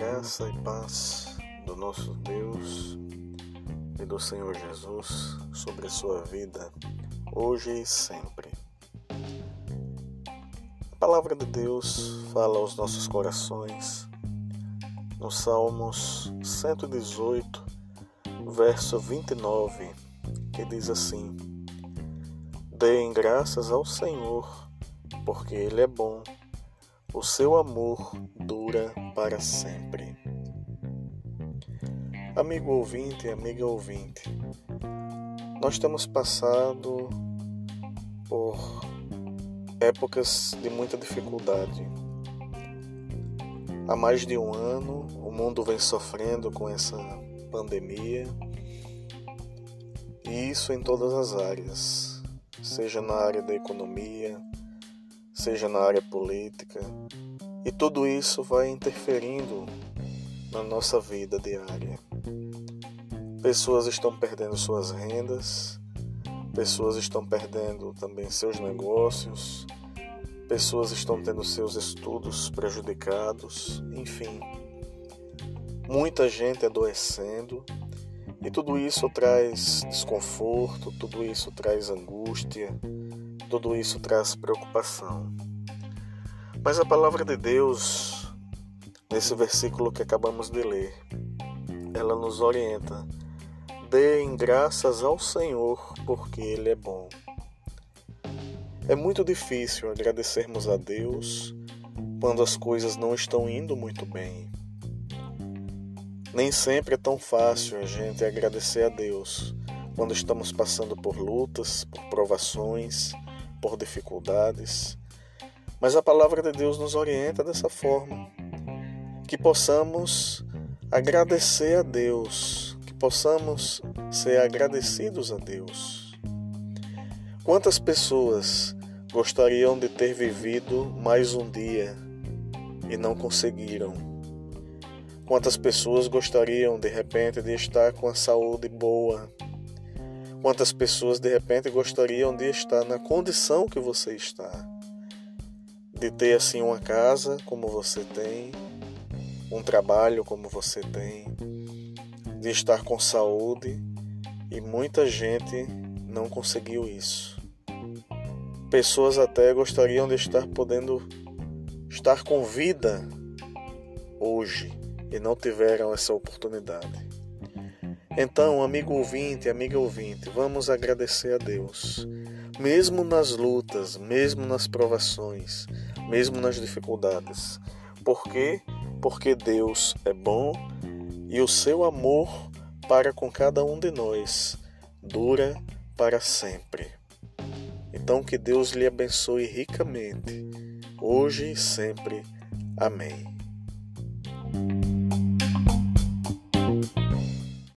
Graça e paz do nosso Deus e do Senhor Jesus sobre a sua vida, hoje e sempre. A palavra de Deus fala aos nossos corações no Salmos 118, verso 29, que diz assim: Deem graças ao Senhor, porque Ele é bom o seu amor dura para sempre. Amigo ouvinte amiga ouvinte, nós temos passado por épocas de muita dificuldade. Há mais de um ano, o mundo vem sofrendo com essa pandemia, e isso em todas as áreas, seja na área da economia, seja na área política, e tudo isso vai interferindo na nossa vida diária. Pessoas estão perdendo suas rendas, pessoas estão perdendo também seus negócios, pessoas estão tendo seus estudos prejudicados, enfim. Muita gente adoecendo e tudo isso traz desconforto, tudo isso traz angústia, tudo isso traz preocupação. Mas a palavra de Deus, nesse versículo que acabamos de ler, ela nos orienta. Deem graças ao Senhor, porque Ele é bom. É muito difícil agradecermos a Deus quando as coisas não estão indo muito bem. Nem sempre é tão fácil a gente agradecer a Deus quando estamos passando por lutas, por provações, por dificuldades, mas a palavra de Deus nos orienta dessa forma, que possamos agradecer a Deus, que possamos ser agradecidos a Deus. Quantas pessoas gostariam de ter vivido mais um dia e não conseguiram? Quantas pessoas gostariam de repente de estar com a saúde boa Quantas pessoas de repente gostariam de estar na condição que você está? De ter assim uma casa como você tem, um trabalho como você tem, de estar com saúde e muita gente não conseguiu isso. Pessoas até gostariam de estar podendo estar com vida hoje e não tiveram essa oportunidade. Então, amigo ouvinte, amiga ouvinte, vamos agradecer a Deus. Mesmo nas lutas, mesmo nas provações, mesmo nas dificuldades. Por quê? Porque Deus é bom e o seu amor para com cada um de nós dura para sempre. Então, que Deus lhe abençoe ricamente, hoje e sempre. Amém.